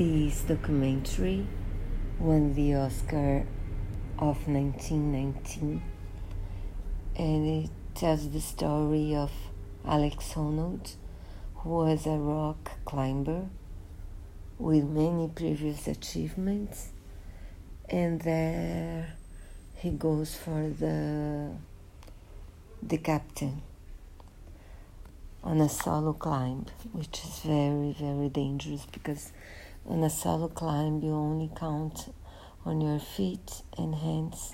This documentary won the Oscar of 1919 and it tells the story of Alex Honnold, who was a rock climber with many previous achievements, and there he goes for the El Capitan on a solo climb, which is very very dangerous because on a solo climb you only count on your feet and hands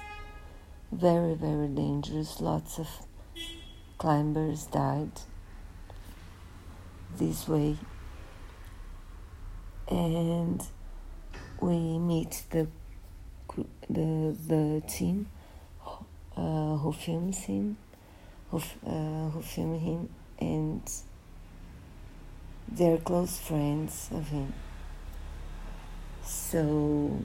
very, very dangerous. Lots of climbers died this way. And we meet the the the team uh, who films him, who uh, who film him, and they're close friends of him. So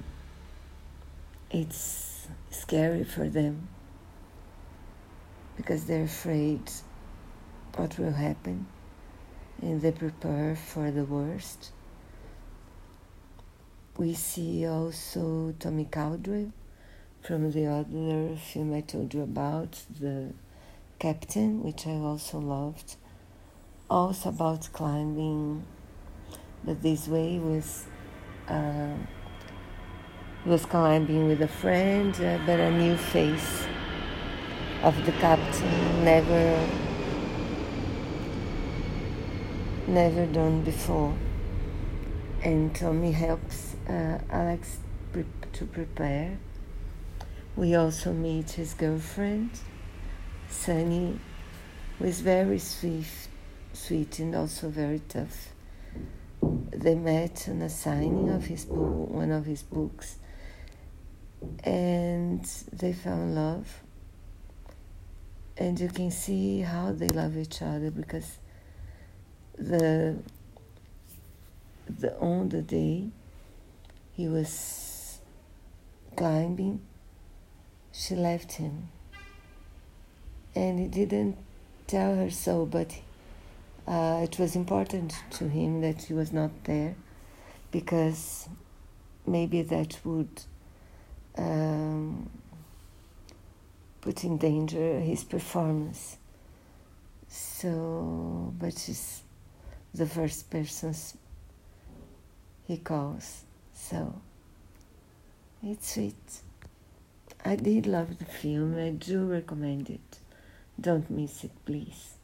it's scary for them because they're afraid what will happen and they prepare for the worst. We see also Tommy Caldwell from the other film I told you about, The Captain, which I also loved. Also about climbing, but this way was. Uh, was climbing with a friend, uh, but a new face of El Capitan never never done before. And Tommy helps uh, Alex pre- to prepare. We also meet his girlfriend, Sanni, who is very sweet, sweet and also very tough. They met on a signing of his book, one of his books, and they fell in love. And you can see how they love each other because the the on the day he was climbing she left him. And he didn't tell her so but uh, it was important to him that she was not there because maybe that would put in danger his performance. So, but she's the first person he calls. So, it's sweet. I did love the film. I do recommend it. Don't miss it, please.